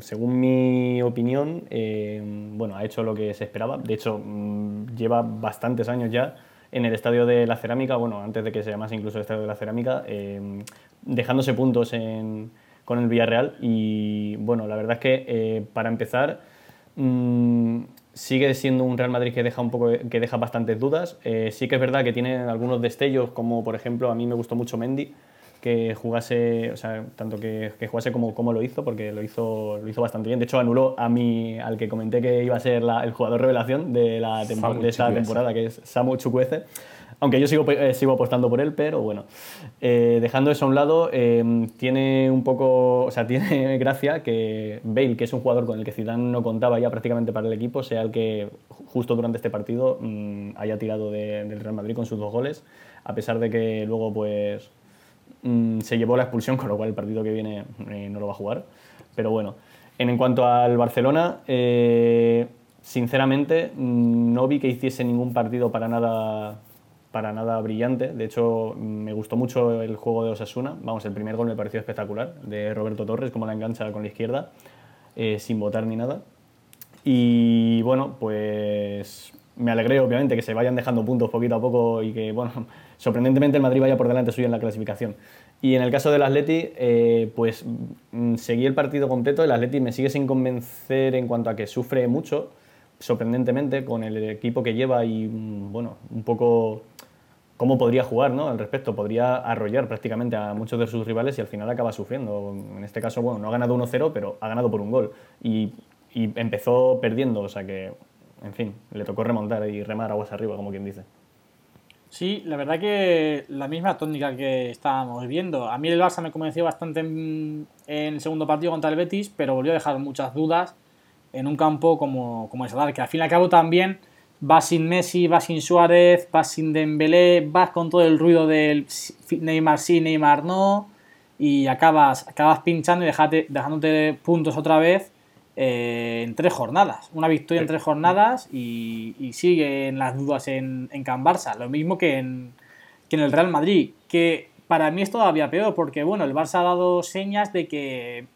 según mi opinión, eh, bueno, ha hecho lo que se esperaba. De hecho, mm, lleva bastantes años ya en el Estadio de la Cerámica, bueno, antes de que se llamase incluso el Estadio de la Cerámica, eh, dejándose puntos en con el Villarreal y bueno, la verdad es que eh, para empezar mmm, sigue siendo un Real Madrid que deja un poco que deja bastantes dudas. Eh, sí que es verdad que tiene algunos destellos como por ejemplo a mí me gustó mucho Mendy que jugase, o sea, tanto que, que jugase como, como lo hizo, porque lo hizo, lo hizo bastante bien. De hecho, anuló a mí, al que comenté que iba a ser la, el jugador revelación de, la de esta temporada, que es Samu Chukwueze. Aunque yo sigo, eh, sigo apostando por él, pero bueno. Eh, dejando eso a un lado, eh, tiene un poco. O sea, tiene gracia que Bale, que es un jugador con el que Zidane no contaba ya prácticamente para el equipo, sea el que justo durante este partido mm, haya tirado del Real Madrid con sus dos goles, a pesar de que luego, pues. Mm, se llevó la expulsión, con lo cual el partido que viene no lo va a jugar. Pero bueno. En, en cuanto al Barcelona, sinceramente, mm, no vi que hiciese ningún partido para nada para nada brillante. De hecho, me gustó mucho el juego de Osasuna. Vamos, el primer gol me pareció espectacular, de Roberto Torres, como la engancha con la izquierda, eh, sin votar ni nada. Y bueno, pues me alegré, obviamente, que se vayan dejando puntos poquito a poco y que, bueno, sorprendentemente el Madrid vaya por delante suyo en la clasificación. Y en el caso del Atleti, eh, pues mm, seguí el partido completo. El Atleti me sigue sin convencer en cuanto a que sufre mucho, sorprendentemente, con el equipo que lleva y, mm, bueno, un poco cómo podría jugar ¿no? al respecto. Podría arrollar prácticamente a muchos de sus rivales y al final acaba sufriendo. En este caso, bueno, no ha ganado 1-0, pero ha ganado por un gol. Y, empezó perdiendo, o sea que, en fin, le tocó remontar y remar aguas arriba, como quien dice. Sí, la verdad que la misma tónica que estábamos viendo. A mí el Barça me convenció bastante en, el segundo partido contra el Betis, pero volvió a dejar muchas dudas en un campo como, como el Sadar, que al fin y al cabo también vas sin Messi, vas sin Suárez, vas sin Dembélé, vas con todo el ruido del Neymar sí, Neymar no, y acabas, acabas pinchando y dejándote puntos otra vez eh, en tres jornadas. Una victoria en tres jornadas y, y siguen las dudas en, en Can Barça. Lo mismo que en, que en el Real Madrid, que para mí es todavía peor, porque bueno, el Barça ha dado señas de que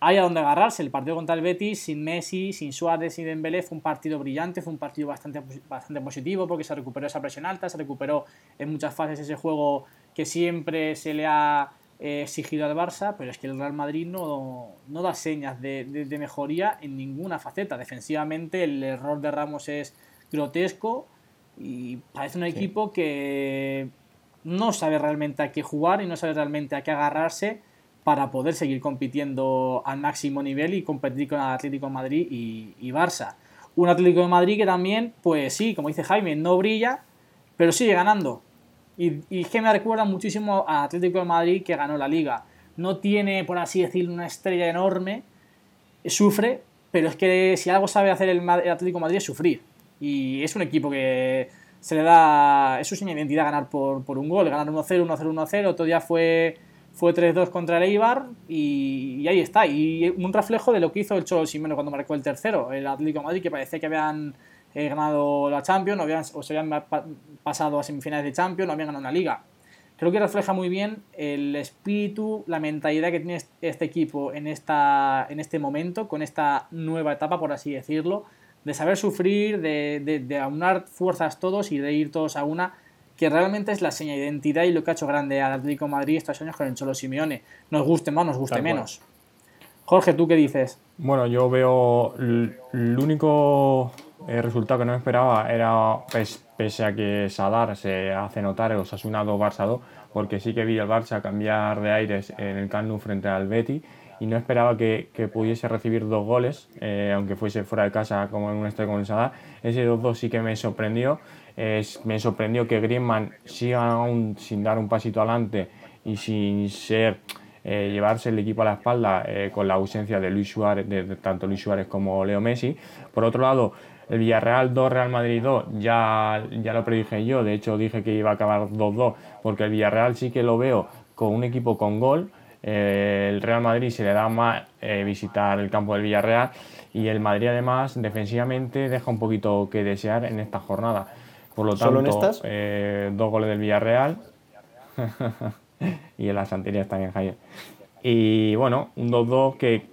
hay a donde agarrarse. El partido contra el Betis, sin Messi, sin Suárez, sin Dembélé, fue un partido brillante, fue un partido bastante, bastante positivo porque se recuperó esa presión alta, se recuperó en muchas fases ese juego que siempre se le ha eh, exigido al Barça, pero es que el Real Madrid no, no da señas de, de, mejoría en ninguna faceta. Defensivamente el error de Ramos es grotesco y parece un equipo que no sabe realmente a qué jugar y no sabe realmente a qué agarrarse para poder seguir compitiendo al máximo nivel y competir con el Atlético de Madrid y, Barça. Un Atlético de Madrid que también, pues sí, como dice Jaime, no brilla, pero sigue ganando. Y, es que me recuerda muchísimo al Atlético de Madrid que ganó la liga. No tiene, por así decirlo, una estrella enorme, sufre, pero es que si algo sabe hacer el, Atlético de Madrid es sufrir. Y es un equipo que se le da, es su identidad ganar por, por un gol, ganar 1-0, 1-0, 1-0. Otro día fue fue 3-2 contra el Eibar y, ahí está. Y un reflejo de lo que hizo el Cholo Simeone cuando marcó el tercero, el Atlético de Madrid, que parecía que habían eh, ganado la Champions habían, o se habían pasado a semifinales de Champions, no habían ganado una liga. Creo que refleja muy bien el espíritu, la mentalidad que tiene este equipo en, esta, en este momento, con esta nueva etapa, por así decirlo, de saber sufrir, de, de, de aunar fuerzas todos y de ir todos a una que realmente es la seña de identidad y lo que ha hecho grande al Atlético Madrid estos años con el Cholo Simeone. Nos guste más, nos guste menos. Jorge, ¿tú qué dices? Bueno, yo veo el único eh, resultado que no esperaba era, pese a que Sadar se hace notar el Osasuna 2 Barça 2, porque sí que vi al Barça cambiar de aires en el Camp frente al Betty y no esperaba que, pudiese recibir dos goles, eh, aunque fuese fuera de casa como en un estadio con el Sadar. Ese 2-2 sí que me sorprendió me sorprendió que Griezmann siga aún sin dar un pasito adelante y sin ser eh, llevarse el equipo a la espalda eh, con la ausencia de Luis Suárez, de, tanto Luis Suárez como Leo Messi. Por otro lado, el Villarreal 2, Real Madrid 2, ya, ya lo predije yo, de hecho dije que iba a acabar 2-2, porque el Villarreal sí que lo veo con un equipo con gol, eh, el Real Madrid se le da más visitar el campo del Villarreal y el Madrid además defensivamente deja un poquito que desear en esta jornada. Por lo tanto, dos goles del Villarreal. y en las anteriores también, Javier. Y bueno, un 2-2 que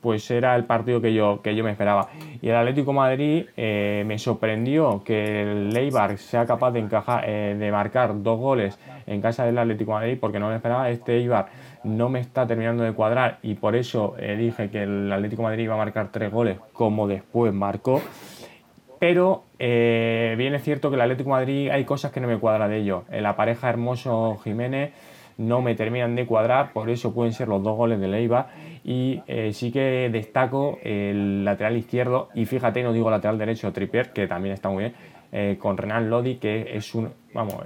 pues era el partido que yo, que yo me esperaba. Y el Atlético Madrid eh, me sorprendió que el Leibar sea capaz de encajar, eh, de marcar dos goles en casa del Atlético Madrid, porque no me esperaba. Este Eibar no me está terminando de cuadrar y por eso eh, dije que el Atlético Madrid iba a marcar tres goles, como después marcó. Pero bien es cierto que el Atlético Madrid hay cosas que no me cuadra de ello. la pareja Hermoso Jiménez no me terminan de cuadrar, por eso pueden ser los dos goles de Leiva. Y eh, sí que destaco el lateral izquierdo, y fíjate, no digo lateral derecho, Trippier, que también está muy bien, eh, con Renan Lodi, que es un, vamos,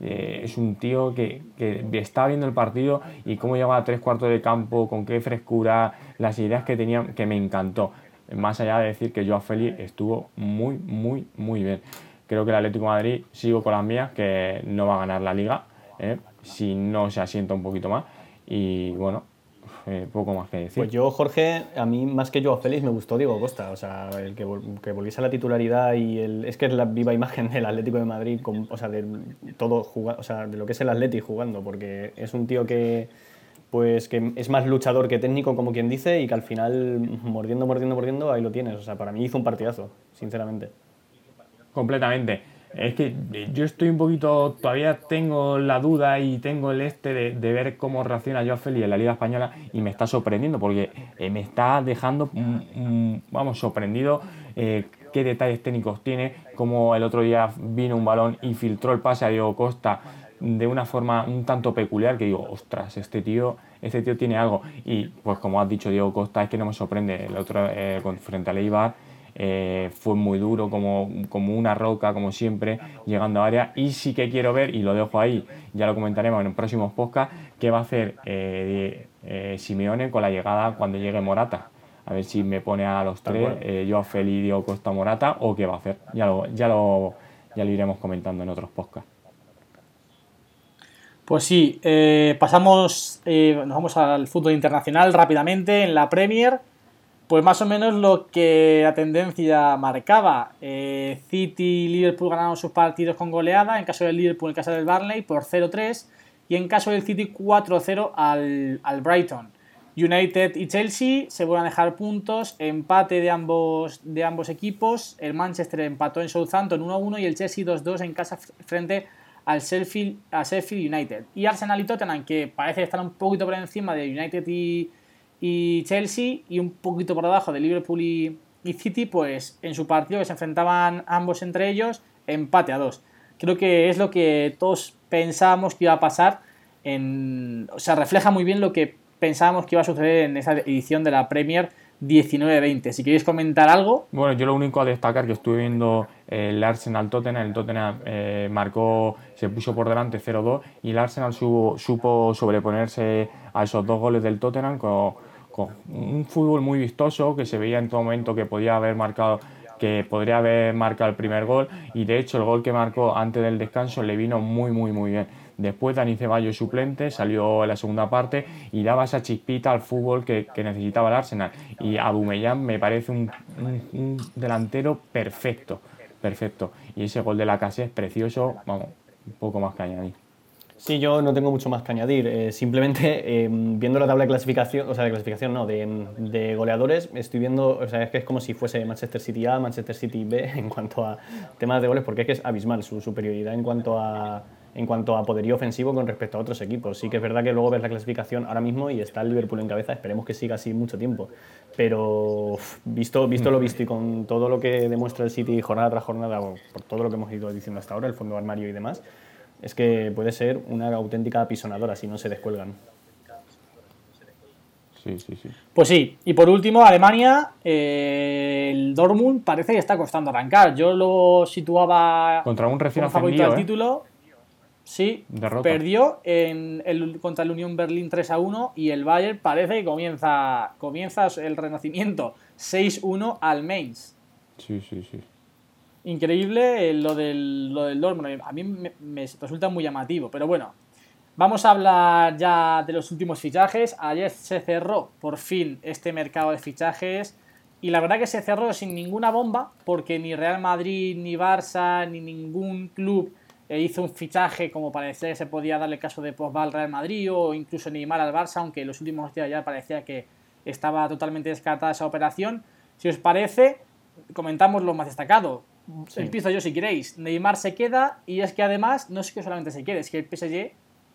eh, es un tío que, que, está viendo el partido y cómo lleva a tres cuartos de campo, con qué frescura, las ideas que tenía, que me encantó. Más allá de decir que Joao Félix estuvo muy, muy, muy bien. Creo que el Atlético de Madrid, sigo con las mías, que no va a ganar la liga, si no se asienta un poquito más. Y bueno, eh, poco más que decir. Pues yo, Jorge, a mí más que yo a Félix me gustó Diego Costa. O sea, el que, que volviese a la titularidad y el, es que es la viva imagen del Atlético de Madrid, o sea, de todo o sea, de lo que es el Atlético jugando, porque es un tío que pues que es más luchador que técnico, como quien dice, y que al final, mordiendo, mordiendo, mordiendo, ahí lo tienes. O sea, para mí hizo un partidazo, sinceramente. Completamente. Es que yo estoy un poquito, todavía tengo la duda y tengo el este de, ver cómo reacciona Joao Félix en la Liga Española y me está sorprendiendo porque eh, me está dejando, mm, mm, vamos, sorprendido eh, qué detalles técnicos tiene, como el otro día vino un balón y filtró el pase a Diego Costa de una forma un tanto peculiar que digo, ostras, este tío, este tío tiene algo. Y pues como has dicho Diego Costa, es que no me sorprende el otro eh, frente a Leibar eh, fue muy duro, como, como una roca, como siempre, llegando a área. Y sí que quiero ver, y lo dejo ahí, ya lo comentaremos en próximos podcast, qué va a hacer eh, eh, Simeone con la llegada cuando llegue Morata. A ver si me pone a los tres, yo a Feli, Costa Morata, o qué va a hacer. Ya lo, ya lo, ya lo iremos comentando en otros podcasts. Pues sí, pasamos, nos vamos al fútbol internacional rápidamente en la Premier. Pues más o menos lo que la tendencia marcaba. Eh, City y Liverpool ganaron sus partidos con goleada, en caso del Liverpool en casa del Barley por 0-3 y en caso del City 4-0 al, al, Brighton. United y Chelsea se vuelven a dejar puntos, empate de ambos, de ambos equipos, el Manchester empató en Southampton 1-1 y el Chelsea 2-2 en casa frente al Sheffield, a Sheffield United. Y Arsenal y Tottenham que parece estar un poquito por encima de United y Chelsea y un poquito por debajo de Liverpool y, City, pues en su partido que se enfrentaban ambos entre ellos, empate a dos. Creo que es lo que todos pensábamos que iba a pasar. En, o sea, refleja muy bien lo que pensábamos que iba a suceder en esa edición de la Premier 19-20. Si queréis comentar algo. Bueno, yo lo único a destacar que estuve viendo el Arsenal Tottenham, el Tottenham eh, marcó, se puso por delante 0-2 y el Arsenal supo sobreponerse a esos dos goles del Tottenham con, un fútbol muy vistoso que se veía en todo momento que podía haber marcado que podría haber marcado el primer gol y de hecho el gol que marcó antes del descanso le vino muy muy muy bien. Después Dani Ceballos suplente salió en la segunda parte y daba esa chispita al fútbol que, necesitaba el Arsenal. Y Abumellán me parece un, delantero perfecto, perfecto. Y ese gol de la casa es precioso, vamos, un poco más que añadir. Sí, yo no tengo mucho más que añadir. Eh, simplemente eh, viendo la tabla de clasificación, o sea, de clasificación no, de, goleadores, estoy viendo, o sea, es que es como si fuese Manchester City A, Manchester City B en cuanto a temas de goles, porque es que es abismal su superioridad en cuanto a, en cuanto a poderío ofensivo con respecto a otros equipos. Sí que es verdad que luego ves la clasificación ahora mismo y está el Liverpool en cabeza, esperemos que siga así mucho tiempo. Pero visto, visto lo visto y con todo lo que demuestra el City jornada tras jornada, por todo lo que hemos ido diciendo hasta ahora, el fondo armario y demás, es que puede ser una auténtica apisonadora si no se descuelgan. Sí, sí, sí. Pues sí, y por último, Alemania, eh, el Dortmund parece que está costando arrancar. Yo lo situaba contra un recién ascendido, ¿eh? título. Sí, perdió en el, contra el Unión Berlín 3 a 1 y el Bayern parece que comienza, comienza el renacimiento 6-1 al Mainz. Sí, sí, sí. Increíble eh, lo del, lo del Dortmund. A mí me, resulta muy llamativo, pero bueno. Vamos a hablar ya de los últimos fichajes. Ayer se cerró por fin este mercado de fichajes y la verdad que se cerró sin ninguna bomba porque ni Real Madrid, ni Barça, ni ningún club hizo un fichaje como parecía que se podía darle caso de Pogba al Real Madrid o incluso Neymar al Barça, aunque en los últimos días ya parecía que estaba totalmente descartada esa operación. Si os parece, comentamos lo más destacado. Empiezo yo si queréis. Neymar se queda y es que además no es que solamente se quede, es que el PSG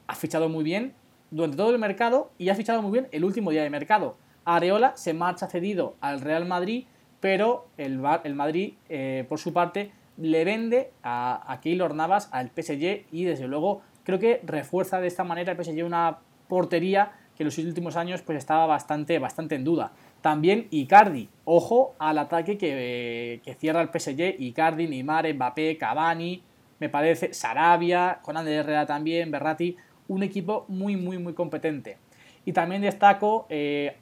ha fichado muy bien durante todo el mercado y ha fichado muy bien el último día de mercado. Areola se marcha cedido al Real Madrid, pero el, el Madrid, eh, por su parte, le vende a, a Keylor Navas al PSG y desde luego creo que refuerza de esta manera el PSG una portería que en los últimos años pues estaba bastante, bastante en duda. También Icardi, ojo al ataque que, cierra el PSG, Icardi, Neymar, Mbappé, Cavani, me parece, Sarabia, con Ander Herrera también, Berratti, un equipo muy, muy, muy competente. Y también destaco eh,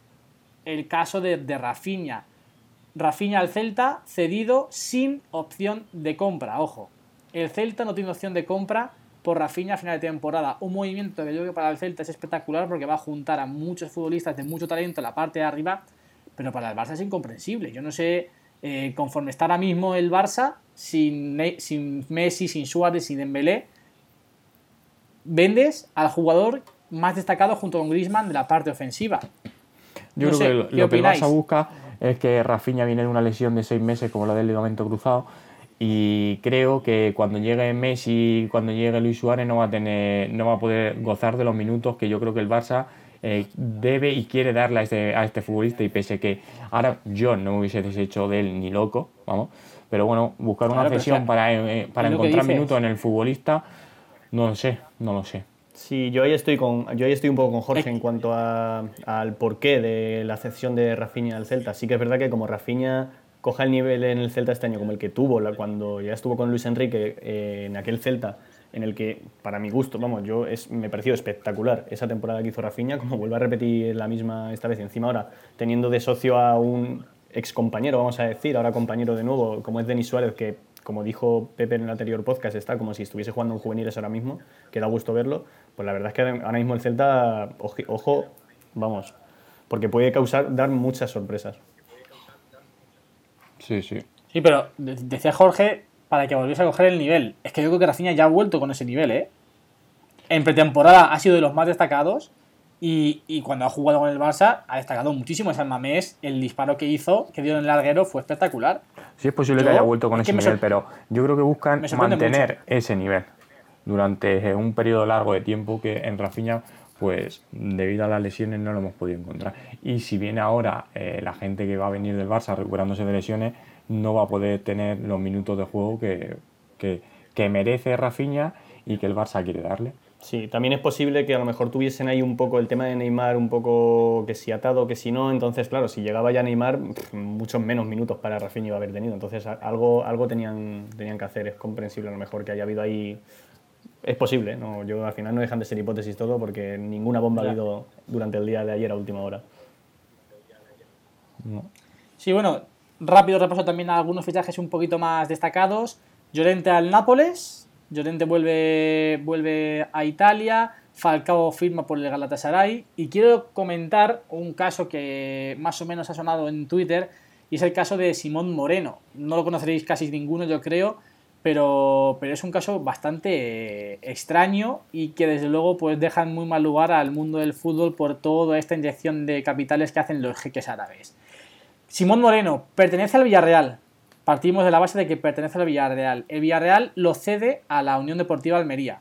el caso de, de Rafinha. Rafinha al Celta cedido sin opción de compra, ojo. El Celta no tiene opción de compra por Rafinha a final de temporada. Un movimiento que yo creo que para el Celta es espectacular porque va a juntar a muchos futbolistas de mucho talento en la parte de arriba, pero para el Barça es incomprensible. Yo no sé, eh, conforme está ahora mismo el Barça, sin, sin Messi, sin Suárez, sin Dembélé, vendes al jugador más destacado junto con Griezmann de la parte ofensiva. Yo creo que lo, que el Barça busca es que Rafinha viene de una lesión de seis meses como la del ligamento cruzado y creo que cuando llegue Messi, cuando llegue Luis Suárez no va a tener, no va a poder gozar de los minutos que yo creo que el Barça eh, debe y quiere darle a este, a este futbolista y pese que ahora yo no me hubiese deshecho de él ni loco, vamos, pero bueno, buscar una cesión para, eh, para encontrar minutos en el futbolista, no lo sé, no lo sé. Sí, yo ahí estoy con, yo ahí estoy un poco con Jorge en cuanto a, al porqué de la cesión de Rafinha al Celta. Sí que es verdad que como Rafinha coja el nivel en el Celta este año como el que tuvo cuando ya estuvo con Luis Enrique eh, en aquel Celta, en el que, para mi gusto, vamos, yo es, me pareció espectacular esa temporada que hizo Rafinha, como vuelve a repetir la misma esta vez. Encima ahora, teniendo de socio a un ex compañero, vamos a decir, ahora compañero de nuevo, como es Denis Suárez, que como dijo Pepe en el anterior podcast, está como si estuviese jugando un juveniles ahora mismo, que da gusto verlo, pues la verdad es que ahora mismo el Celta, ojo, vamos, porque puede causar, dar muchas sorpresas. Sí, sí. Sí, pero decía Jorge para que volviese a coger el nivel. Es que yo creo que Rafinha ya ha vuelto con ese nivel, ¿eh? En pretemporada ha sido de los más destacados y, cuando ha jugado con el Barça ha destacado muchísimo. Ese Mamés, el disparo que hizo, que dio en el larguero, fue espectacular. Sí, es posible que haya vuelto con ese nivel, pero yo creo que buscan mantener ese nivel durante un periodo largo de tiempo que en Rafinha, pues debido a las lesiones no lo hemos podido encontrar. Y si viene ahora eh, la gente que va a venir del Barça recuperándose de lesiones, no va a poder tener los minutos de juego que, que, que merece Rafinha y que el Barça quiere darle. Sí, también es posible que a lo mejor tuviesen ahí un poco el tema de Neymar, un poco que si atado, que si no. Entonces, claro, si llegaba ya Neymar, muchos menos minutos para Rafinha iba a haber tenido. Entonces, algo, algo tenían, tenían que hacer. Es comprensible a lo mejor que haya habido ahí. Es posible, ¿no? Yo al final no dejan de ser hipótesis todo porque ninguna bomba ha habido durante el día de ayer a última hora. Sí, bueno, rápido repaso también algunos fichajes un poquito más destacados. Llorente al Nápoles, Llorente vuelve, vuelve a Italia, Falcao firma por el Galatasaray y quiero comentar un caso que más o menos ha sonado en Twitter y es el caso de Simón Moreno. No lo conoceréis casi ninguno, yo creo, pero, pero es un caso bastante eh, extraño y que desde luego pues deja en muy mal lugar al mundo del fútbol por toda esta inyección de capitales que hacen los jeques árabes. Simón Moreno pertenece al Villarreal, partimos de la base de que pertenece al Villarreal. El Villarreal lo cede a la Unión Deportiva Almería.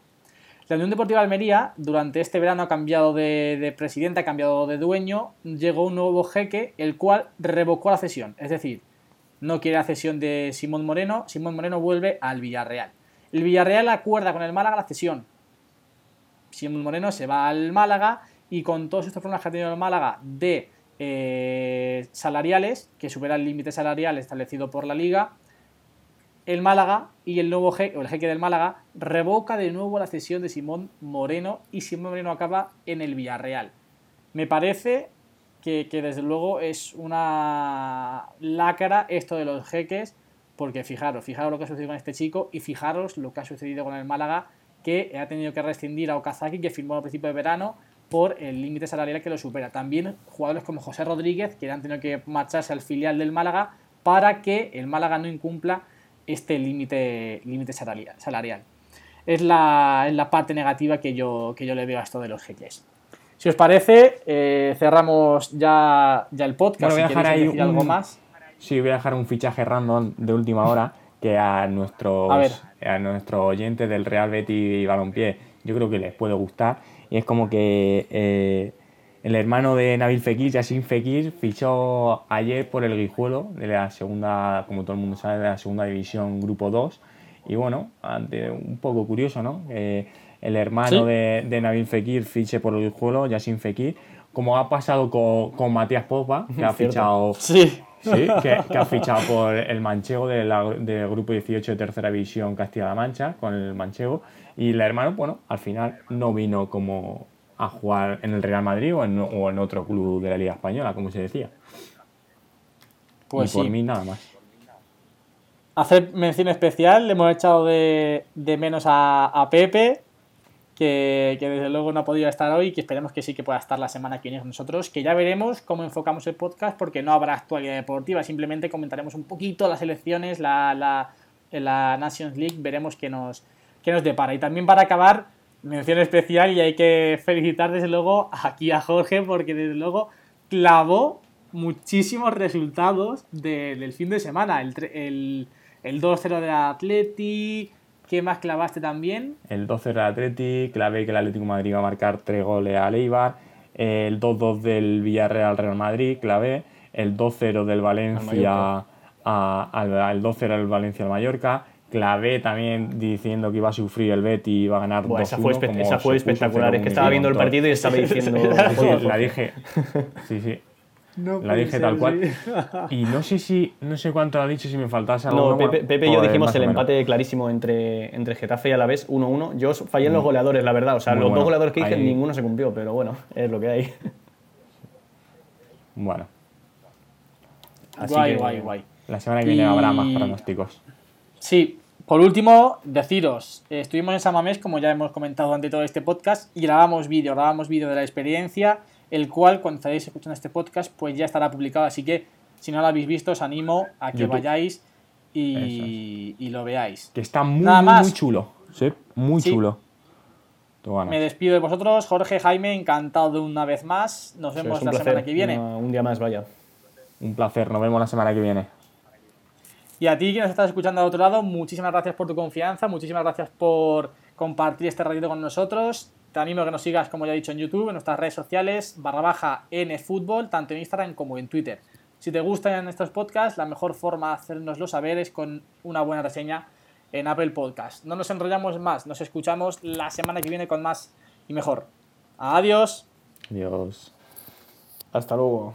La Unión Deportiva Almería durante este verano ha cambiado de, presidente, ha cambiado de dueño, llegó un nuevo jeque, el cual revocó la cesión. Es decir, no quiere la cesión de Simón Moreno, Simón Moreno vuelve al Villarreal. El Villarreal acuerda con el Málaga la cesión. Simón Moreno se va al Málaga y con todos estos problemas que ha tenido el Málaga de eh, salariales, que supera el límite salarial establecido por la liga, el Málaga y el nuevo jeque, del Málaga revoca de nuevo la cesión de Simón Moreno y Simón Moreno acaba en el Villarreal. Me parece que, desde luego es una lácara esto de los jeques, porque fijaros, fijaros lo que ha sucedido con este chico y fijaros lo que ha sucedido con el Málaga, que ha tenido que rescindir a Okazaki, que firmó a principio de verano, por el límite salarial que lo supera. También jugadores como José Rodríguez, que han tenido que marcharse al filial del Málaga para que el Málaga no incumpla este límite salarial. Es la, la, parte negativa que yo, que yo le veo a esto de los jeques. Si os parece, eh, cerramos ya, ya el podcast. voy a dejar ahí algo más. Sí, voy a dejar un fichaje random de última hora que a nuestros, a, a nuestros oyentes del Real Betis y Balompié yo creo que les puede gustar. Y es como que eh, el hermano de Nabil Fekir, Yassin Fekir, fichó ayer por el Guijuelo, de la segunda, como todo el mundo sabe, de la segunda división Grupo 2. Y bueno, ante, un poco curioso, ¿no? El hermano de, de, Nabil Fekir fiche por el Guijuelo, Yassin Fekir, como ha pasado con, con Matías Popa, que ha fichado... Sí. Sí, que, ha fichado por el Manchego del de Grupo 18 de Tercera División Castilla-La Mancha, con el Manchego. Y el hermano, bueno, al final no vino como a jugar en el Real Madrid o en, otro club de la Liga Española, como se decía. Pues y por mí nada más. Hacer mención especial, le hemos echado de, menos a, Pepe, que, desde luego no ha podido estar hoy, que esperemos que sí que pueda estar la semana que viene con nosotros, que ya veremos cómo enfocamos el podcast, porque no habrá actualidad deportiva, simplemente comentaremos un poquito las elecciones, la, la, la Nations League, veremos qué nos, qué nos depara. Y también para acabar, mención especial y hay que felicitar desde luego aquí a Jorge porque desde luego clavó muchísimos resultados del fin de semana. El, el, el 2-0 de Atleti, ¿qué más clavaste también? El 2-0 de Atleti, clavé que el Atlético de Madrid iba a marcar 3 goles a Leibar, el 2-2 del Villarreal Real Madrid, clavé, el 2-0 del Valencia al, 2-0 del Valencia al Mallorca, clavé también diciendo que iba a sufrir el Betty y iba a ganar 2 esa fue, esa fue espectacular, es que estaba viendo el partido y estaba diciendo... la dije, sí, sí. La dije tal cual. Y no sé si, no sé cuánto ha dicho, si me faltase algo. No, Pepe, Pepe y yo dijimos el empate clarísimo entre, entre Getafe y Alavés 1-1. Yo fallé en los mm. goleadores, la verdad. O sea, los dos goleadores que dije, ninguno se cumplió, pero bueno, es lo que hay. Bueno. Así guay, guay, guay. La semana que viene habrá más pronósticos. Sí, por último, deciros, estuvimos en Samamés, como ya hemos comentado ante todo este podcast, y grabamos vídeo, grabamos vídeo de la experiencia, el cual cuando estéis escuchando este podcast, pues ya estará publicado, así que si no lo habéis visto, os animo a que vayáis y, lo veáis. Que está muy, muy, chulo, sí, muy chulo. Me despido de vosotros, Jorge, Jaime, encantado de una vez más. Nos vemos la semana que viene. un día más, vaya. Un placer, nos vemos la semana que viene. Y a ti que nos estás escuchando al otro lado, muchísimas gracias por tu confianza, muchísimas gracias por compartir este ratito con nosotros. Te animo a que nos sigas, como ya he dicho, en YouTube, en nuestras redes sociales, barra baja nfutbol, tanto en Instagram como en Twitter. Si te gustan estos podcasts, la mejor forma de hacernoslo saber es con una buena reseña en Apple Podcast. No nos enrollamos más, nos escuchamos la semana que viene con más y mejor. Adiós. Adiós. Hasta luego.